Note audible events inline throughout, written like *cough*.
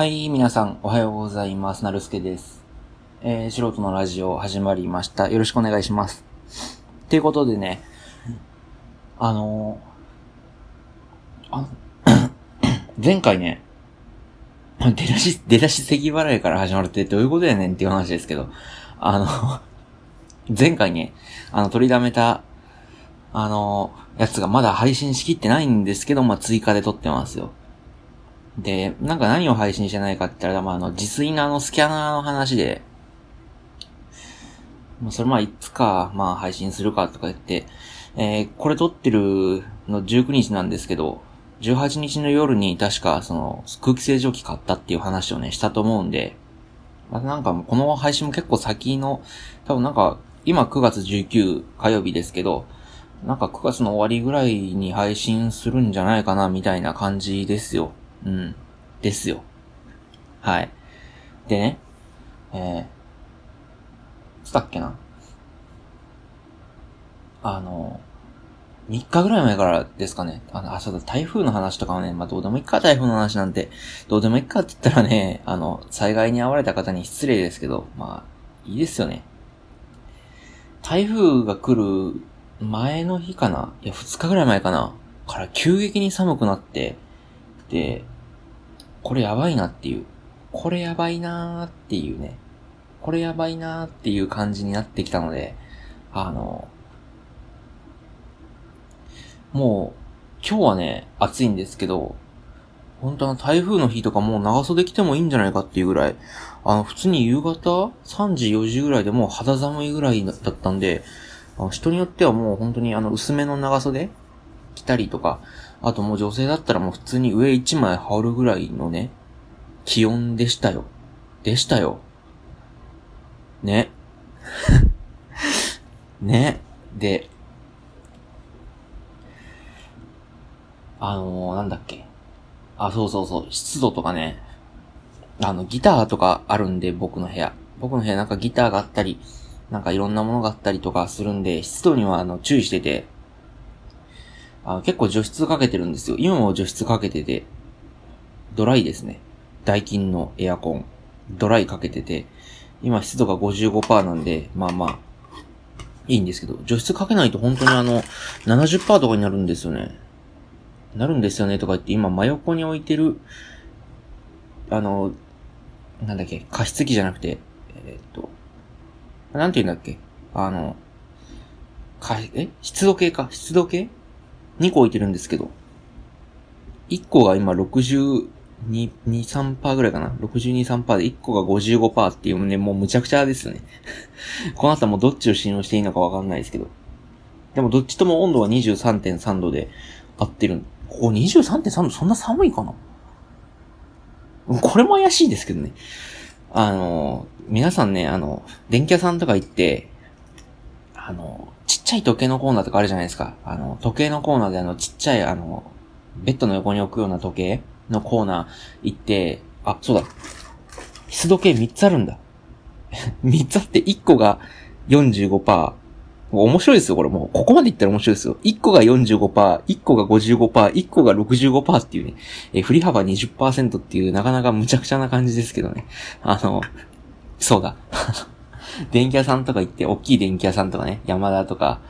はい、皆さん、おはようございます。なるすけです。えー、素人のラジオ始まりました。よろしくお願いします。ということでね、あのー、あ、*coughs* 前回ね、出だし、出だし咳払いから始まるってどういうことやねんっていう話ですけど、あの、前回ね、あの、取りだめた、あの、やつがまだ配信しきってないんですけど、まあ、追加で撮ってますよ。で、なんか何を配信してないかって言ったら、まあ、あの、自炊のあの、スキャナーの話で、まあ、それまあ、いつか、まあ、配信するかとか言って、えー、これ撮ってるの19日なんですけど、18日の夜に確か、その、空気清浄機買ったっていう話をね、したと思うんで、またなんかこの配信も結構先の、多分なんか、今9月19火曜日ですけど、なんか9月の終わりぐらいに配信するんじゃないかな、みたいな感じですよ。うん。ですよ。はい。でね、えー、つったっけな？あの、3日ぐらい前からですかね。あの、あ、そうだ、台風の話とかはね、まあ、どうでもいいか、台風の話なんて。どうでもいいかって言ったらね、あの、災害に遭われた方に失礼ですけど、まあ、いいですよね。台風が来る前の日かな？いや、2日ぐらい前かな？から急激に寒くなって、で、これやばいなっていう。これやばいなーっていうね。これやばいなーっていう感じになってきたので、あの、もう、今日はね、暑いんですけど、本当は台風の日とかもう長袖着てもいいんじゃないかっていうぐらい、あの、普通に夕方 ?3 時、4時ぐらいでもう肌寒いぐらいだったんで、人によってはもう本当にあの、薄めの長袖着たりとか、あともう女性だったらもう普通に上1枚羽織るぐらいのね、気温でしたよ。でしたよ。ね。*laughs* ね。で、あのー、なんだっけ。あ、そうそうそう、湿度とかね。あの、ギターとかあるんで、僕の部屋。僕の部屋なんかギターがあったり、なんかいろんなものがあったりとかするんで、湿度にはあの、注意してて、あ結構除湿かけてるんですよ。今も除湿かけてて、ドライですね。ダイキンのエアコン。ドライかけてて、今湿度が55%なんで、まあまあ、いいんですけど、除湿かけないと本当にあの、70%とかになるんですよね。なるんですよねとか言って、今真横に置いてる、あの、なんだっけ、加湿器じゃなくて、えー、っと、なんて言うんだっけあの、か、え？湿度計か？湿度計？?2 個置いてるんですけど、1個が今62、2、3%ぐらいかな ?62、3%で1個が55%っていうね、もうむちゃくちゃですよね。*laughs* この後もうどっちを信用していいのかわかんないですけど。でもどっちとも温度は23.3度で合ってる。ここ23.3度そんな寒いかな？これも怪しいですけどね。あの、皆さんね、あの、電気屋さんとか行って、あの、ちっちゃい時計のコーナーとかあるじゃないですか。あの、時計のコーナーであの、ちっちゃいあの、ベッドの横に置くような時計のコーナー行って、あ、そうだ。湿度計3つあるんだ。*laughs* 3つあって1個が45%。面白いですよ、これもう。ここまで言ったら面白いですよ。1個が45%、1個が55%、1個が65%っていうね、え振り幅20%っていうなかなか無茶苦茶な感じですけどね。あの、そうだ。*laughs* 電気屋さんとか行って、大きい電気屋さんとかね、山田とか、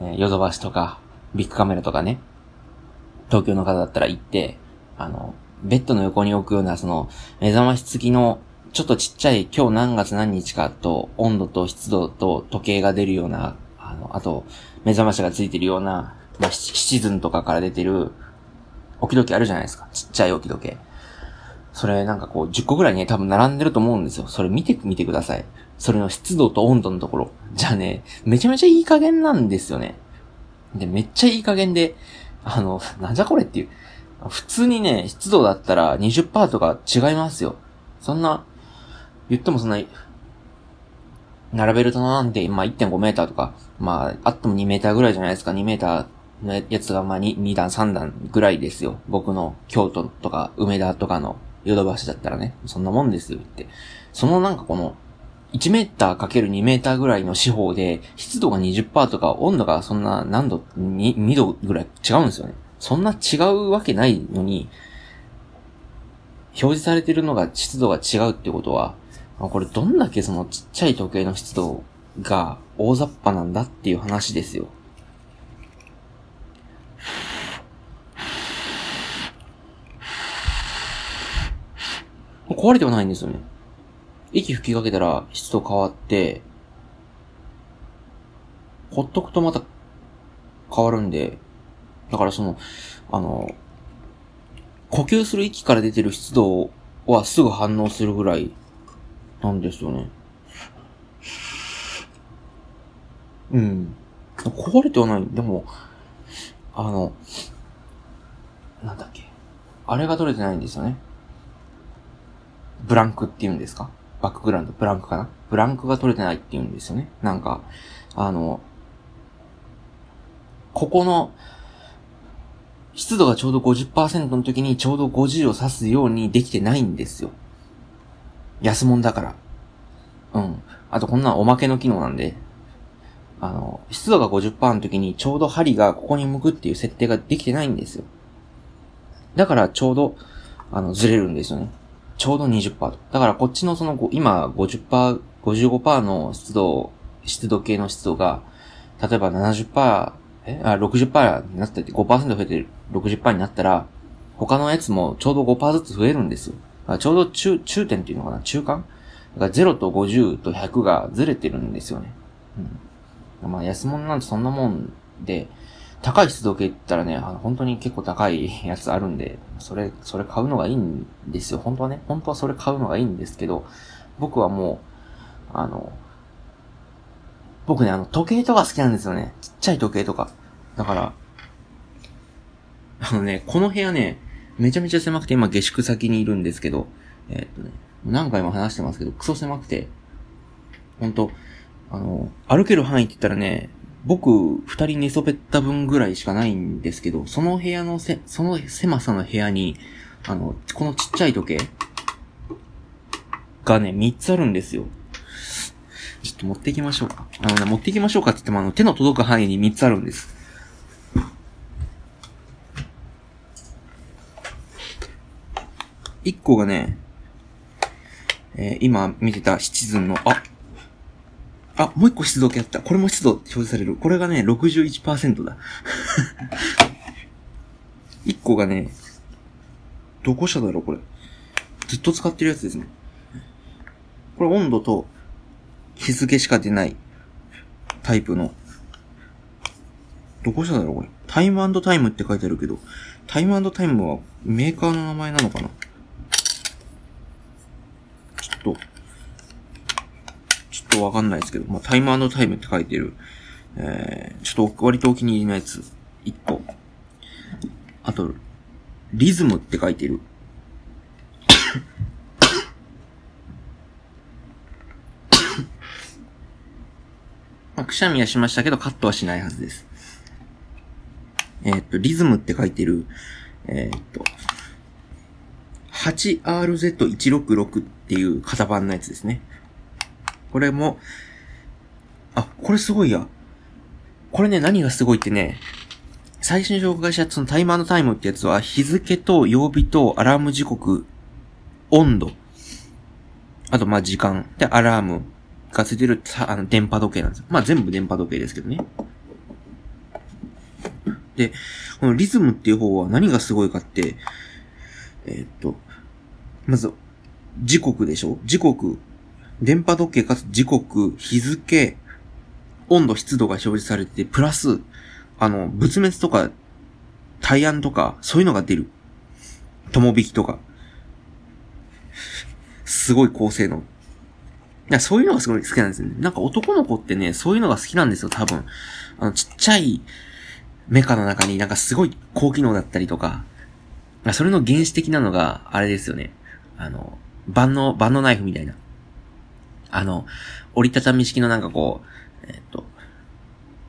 えヨドバシとか、ビッグカメラとかね、東京の方だったら行って、あの、ベッドの横に置くような、その、目覚まし付きの、ちょっとちっちゃい、今日何月何日かと、温度と湿度と時計が出るような、あの、あと、目覚ましがついてるような、まあ、シチズンとかから出てる、置き時計あるじゃないですか。ちっちゃい置き時計。それなんかこう、10個ぐらいね、多分並んでると思うんですよ。それ見てみてください。それの湿度と温度のところ。じゃあね、めちゃめちゃいい加減なんですよね。で、めっちゃいい加減で、あの、なんじゃこれっていう。普通にね、湿度だったら20%とか違いますよ。そんな、言ってもそんな、並べるとなんて、まあ、1.5メーターとか、まあ、あっても2メーターぐらいじゃないですか。2メーターのやつが、まあ2、2段、3段ぐらいですよ。僕の京都とか梅田とかのヨドバシだったらね。そんなもんですよ、って。そのなんかこの、1メーターかける2メーターぐらいの四方で、湿度が20%とか、温度がそんな何度、2, 2度ぐらい違うんですよね。そんな違うわけないのに、表示されてるのが湿度が違うってことは、これどんだけそのちっちゃい時計の湿度が大雑把なんだっていう話ですよ。壊れてはないんですよね。息吹きかけたら湿度変わって、ほっとくとまた変わるんで、だからその、あの、呼吸する息から出てる湿度はすぐ反応するぐらいなんですよね。うん。壊れてはない。でも、あの、なんだっけ。あれが取れてないんですよね。ブランクって言うんですかバックグラウンド、ブランクかな？ブランクが取れてないって言うんですよね。なんか、あの、ここの、湿度がちょうど50%の時にちょうど50を指すようにできてないんですよ。安物だから。うん。あとこんなおまけの機能なんで、あの、湿度が50%の時にちょうど針がここに向くっていう設定ができてないんですよ。だからちょうど、あの、ずれるんですよね。ちょうど20%と。だからこっちのその、今50%、55%の湿度、湿度計の湿度が、例えば70%、え？あ、60%になったって5%増えて60%になったら、他のやつもちょうど5%ずつ増えるんですよ。ちょうど中、中点っていうのかな？中間？だから0と50と100がずれてるんですよね。うん。まあ安物なんてそんなもんで、高い湿度計って言ったらね、あの本当に結構高い *laughs* やつあるんで、それ、それ買うのがいいんですよ。本当はね、本当はそれ買うのがいいんですけど、僕はもう、あの、僕ね、あの、時計とか好きなんですよね。ちっちゃい時計とか。だから、あのね、この部屋ね、めちゃめちゃ狭くて今下宿先にいるんですけど、えー、っとね、何回も話してますけど、クソ狭くて、ほんと、あの、歩ける範囲って言ったらね、僕、二人寝そべった分ぐらいしかないんですけど、その部屋のせ、その狭さの部屋に、あの、このちっちゃい時計がね、三つあるんですよ。ちょっと持ってきましょうか。あのね、持ってきましょうかって言っても、あの、手の届く範囲に三つあるんです。一個がね、えー、今見てたシチズンの、あ、あ、もう一個湿度計あった。これも湿度表示される。これがね、61%だ。*laughs* 一個がね、どこ社だろう、これ。ずっと使ってるやつですね。これ温度と日付しか出ないタイプの。どこ社だろう、これ。タイムタイムって書いてあるけど、タイムタイムはメーカーの名前なのかなちょっと、っとわかんないですけど、まあ、タイムタイムって書いてる、えー、ちょっと割とお気に入りのやつ、1個。あと、リズムって書いてる。まあ、くしゃみはしましたけど、カットはしないはずです。えー、っと、リズムって書いてる、えー、っと、8RZ166 っていう型番のやつですね。これも、あ、これすごいや。これね、何がすごいってね、最初に紹介したそのタイマーのタイムってやつは、日付と曜日とアラーム時刻、温度、あとまあ時間でアラームがついてるあの電波時計なんですよ。まあ全部電波時計ですけどね。で、このリズムっていう方は何がすごいかって、えー、っと、まず、時刻でしょ？時刻電波時計かつ時刻、日付、温度、湿度が表示されて、プラス、あの、仏滅とか、対案とか、そういうのが出る。友引きとか。すごい高性能。いや、そういうのがすごい好きなんですよね。なんか男の子ってね、そういうのが好きなんですよ、多分。あの、ちっちゃいメカの中になんかすごい高機能だったりとか、それの原始的なのが、あれですよね。あの、万能、万能ナイフみたいな。あの、折りたたみ式のなんかこう、えっと、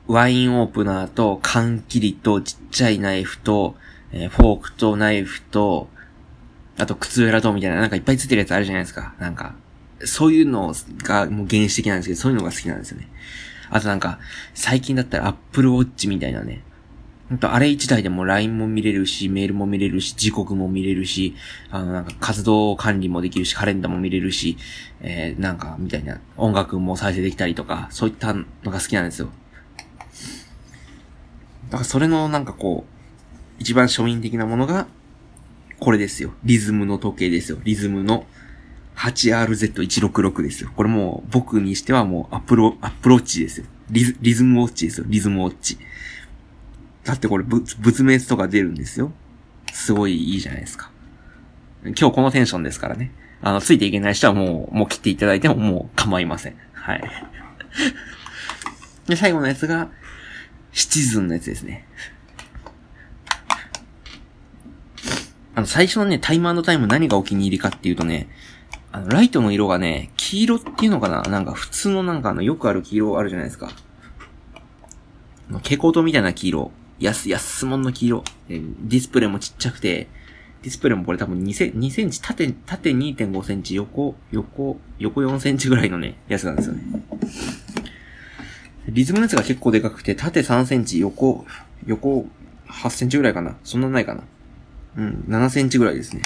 ワインオープナーと缶切りとちっちゃいナイフと、えー、フォークとナイフと、あと靴裏とみたいななんかいっぱいついてるやつあるじゃないですか。なんか、そういうのがもう原始的なんですけど、そういうのが好きなんですよね。あとなんか、最近だったらアップルウォッチみたいなね、ほんと、あれ一台でも LINE も見れるし、メールも見れるし、時刻も見れるし、あの、なんか活動管理もできるし、カレンダーも見れるし、えー、なんか、みたいな、音楽も再生できたりとか、そういったのが好きなんですよ。だからそれのなんかこう、一番庶民的なものが、これですよ。リズムの時計ですよ。リズムの 8RZ166 ですよ。これもう僕にしてはもうアップル、アップルウォッチですよ。リズ、リズムウォッチですよ。リズムウォッチ。だってこれ、仏滅とか出るんですよ。すごいいいじゃないですか。今日このテンションですからね。あの、ついていけない人はもう、もう切っていただいてももう構いません。はい。で、最後のやつが、シチズンのやつですね。あの、最初のね、タイムタイム何がお気に入りかっていうとね、あの、ライトの色がね、黄色っていうのかな？なんか普通のなんかあの、よくある黄色あるじゃないですか。蛍光灯みたいな黄色。安、安物の黄色。ディスプレイもちっちゃくて、ディスプレイもこれ多分2セ2センチ、縦、縦2.5センチ、横、横、横4センチぐらいのね、やつなんですよね。リズムのやつが結構でかくて、縦3センチ、横、横8センチぐらいかな。そんなないかな。うん、7センチぐらいですね。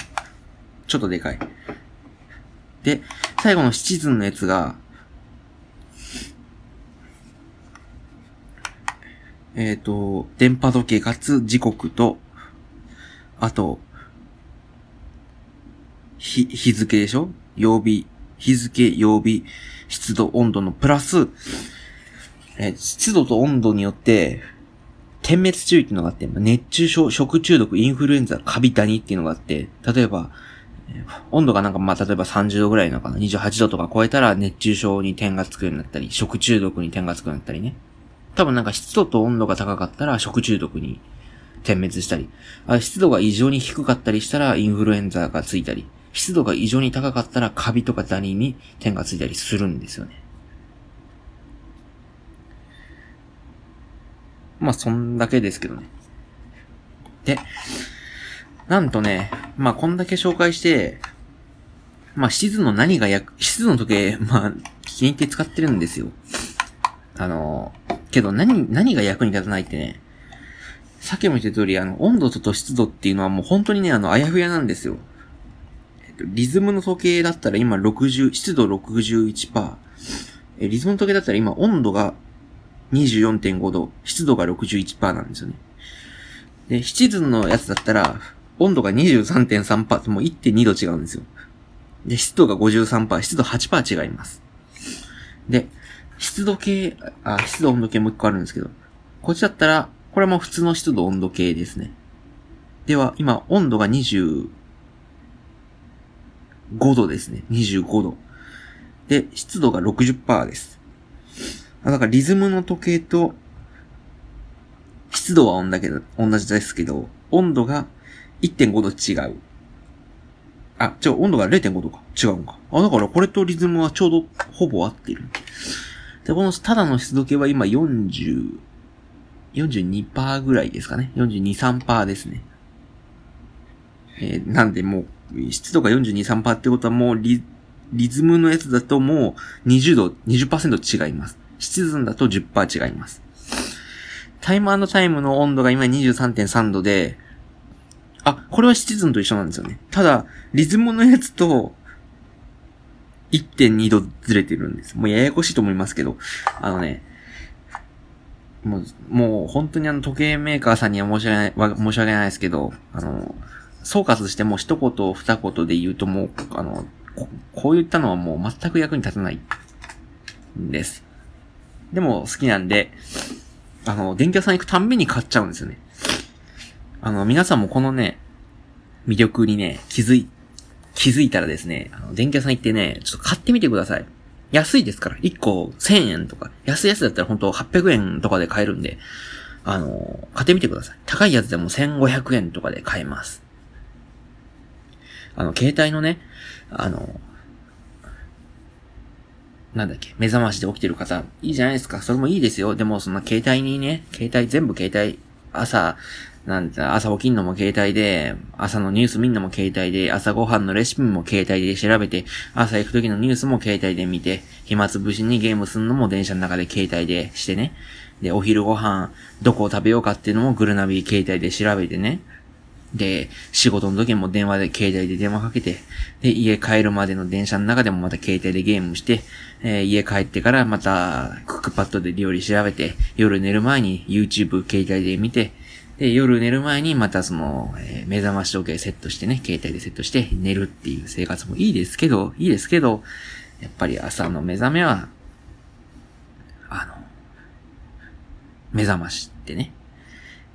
ちょっとでかい。で、最後のシチズンのやつが、えっ、ー、と、電波時計かつ時刻と、あと、日、日付でしょ？曜日、日付、曜日、湿度、温度のプラス、えー、湿度と温度によって、点滅注意っていうのがあって、熱中症、食中毒、インフルエンザ、カビダニっていうのがあって、例えば、温度がなんかまあ例えば30度ぐらいなのかな、28度とか超えたら熱中症に点がつくようになったり、食中毒に点がつくようになったりね。多分なんか湿度と温度が高かったら食中毒に点滅したり、あ湿度が異常に低かったりしたらインフルエンザがついたり、湿度が異常に高かったらカビとかダニに点がついたりするんですよね。まあ、そんだけですけどね。で、なんとね、まあ、こんだけ紹介して、まあ、シズの何が役、シズの時計、まあ、気に入って使ってるんですよ。あの、けど何、何が役に立たないってね、さっきも言った通り、あの、温度と湿度っていうのはもう本当にね、あの、あやふやなんですよ。えっと、リズムの時計だったら今60、湿度61%。え、リズムの時計だったら今温度が24.5度、湿度が61%なんですよね。で、シチのやつだったら、温度が23.3%ってもう1.2度違うんですよ。で、湿度が53%、湿度8%違います。で、湿度計、あ、湿度温度計もう一個あるんですけど、こっちだったら、これも普通の湿度温度計ですね。では、今、温度が25度ですね。25度。で、湿度が60%です。あ、だからリズムの時計と、湿度は同じですけど、温度が1.5度違う。あ、違う、温度が0.5度か。違うのか。あ、だからこれとリズムはちょうどほぼ合ってる。で、このただの湿度計は今40、42%ぐらいですかね。42、3%ですね。えー、なんでもう、湿度が42、3%ってことはもうリ、リズムのやつだともう20度、20%違います。シチズンだと10%違います。タイムタイムの温度が今23.3度で、あ、これはシチズンと一緒なんですよね。ただ、リズムのやつと、1.2度ずれてるんです。もうややこしいと思いますけど、あのね、もう、もう本当にあの時計メーカーさんには申し訳ない、申し訳ないですけど、あの、総括しても一言二言で言うともう、あの、ここう言ったのはもう全く役に立たないんです。でも好きなんで、あの、電気屋さん行くたんびに買っちゃうんですよね。あの、皆さんもこのね、魅力にね、気づい、気づいたらですね、あの、電気屋さん行ってね、ちょっと買ってみてください。安いですから。1個1000円とか。安いやつだったら本当800円とかで買えるんで、あの、買ってみてください。高いやつでも1500円とかで買えます。あの、携帯のね、あの、なんだっけ、目覚ましで起きてる方、いいじゃないですか。それもいいですよ。でも、そんな携帯にね、携帯全部携帯、朝、なんて、朝起きんのも携帯で、朝のニュース見んのも携帯で、朝ご飯のレシピも携帯で調べて、朝行く時のニュースも携帯で見て、暇つぶしにゲームすんのも電車の中で携帯でしてね。で、お昼ご飯、どこを食べようかっていうのもグルナビ携帯で調べてね。で、仕事の時も電話で、携帯で電話かけて、で、家帰るまでの電車の中でもまた携帯でゲームして、えー、家帰ってからまたクックパッドで料理調べて、夜寝る前に YouTube 携帯で見て、で、夜寝る前にまたその、えー、目覚まし時計セットしてね、携帯でセットして寝るっていう生活もいいですけど、いいですけど、やっぱり朝の目覚めは、あの、目覚ましってね、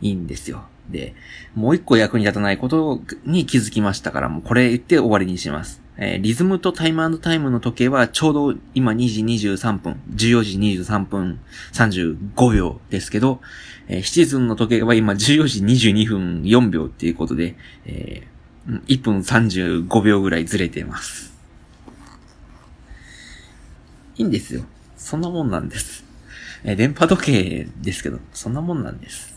いいんですよ。で、もう一個役に立たないことに気づきましたから、もうこれ言って終わりにします。えー、リズムとタイムタイムの時計はちょうど今2時23分、14時23分35秒ですけど、えー、シチズンの時計は今14時22分4秒っていうことで、えー、1分35秒ぐらいずれてます。いいんですよ。そんなもんなんです。えー、電波時計ですけど、そんなもんなんです。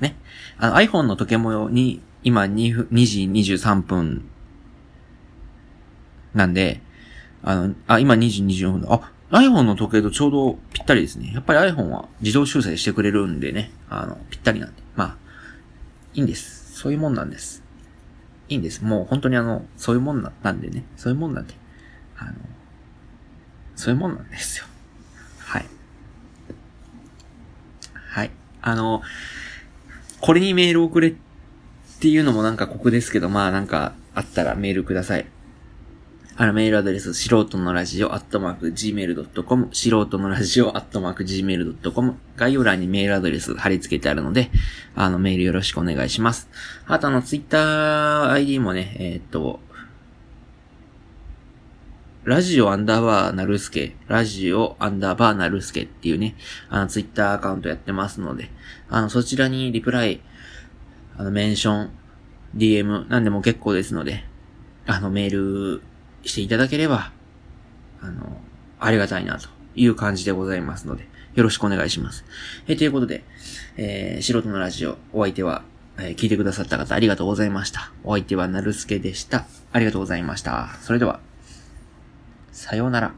ね。あの iPhone の時計もに、今 2, 2時23分なんで、あの、あ、今2時24分あ、iPhone の時計とちょうどぴったりですね。やっぱり iPhone は自動修正してくれるんでね、あの、ぴったりなんで。まあ、いいんです。そういうもんなんです。いいんです。もう本当にあの、そういうもんなんでね。そういうもんなんで。あの、そういうもんなんですよ。はい。はい。あの、これにメール送れっていうのもなんか酷ですけど、まあなんかあったらメールください。あの、メールアドレス、素人のラジオ、アットマーク、gmail.com、素人のラジオ、アットマーク、gmail.com、概要欄にメールアドレス貼り付けてあるので、あの、メールよろしくお願いします。あと、あの、ツイッター ID もね、えー、っと、ラジオアンダーバーなるすけ、ラジオアンダーバーなるすけっていうね、あの、ツイッターアカウントやってますので、あの、そちらにリプライ、あの、メンション、DM、なんでも結構ですので、あの、メールしていただければ、あの、ありがたいなという感じでございますので、よろしくお願いします。えということで、えー、素人のラジオ、お相手は、えー、聞いてくださった方ありがとうございました。お相手はなるすけでした。ありがとうございました。それでは、さようなら。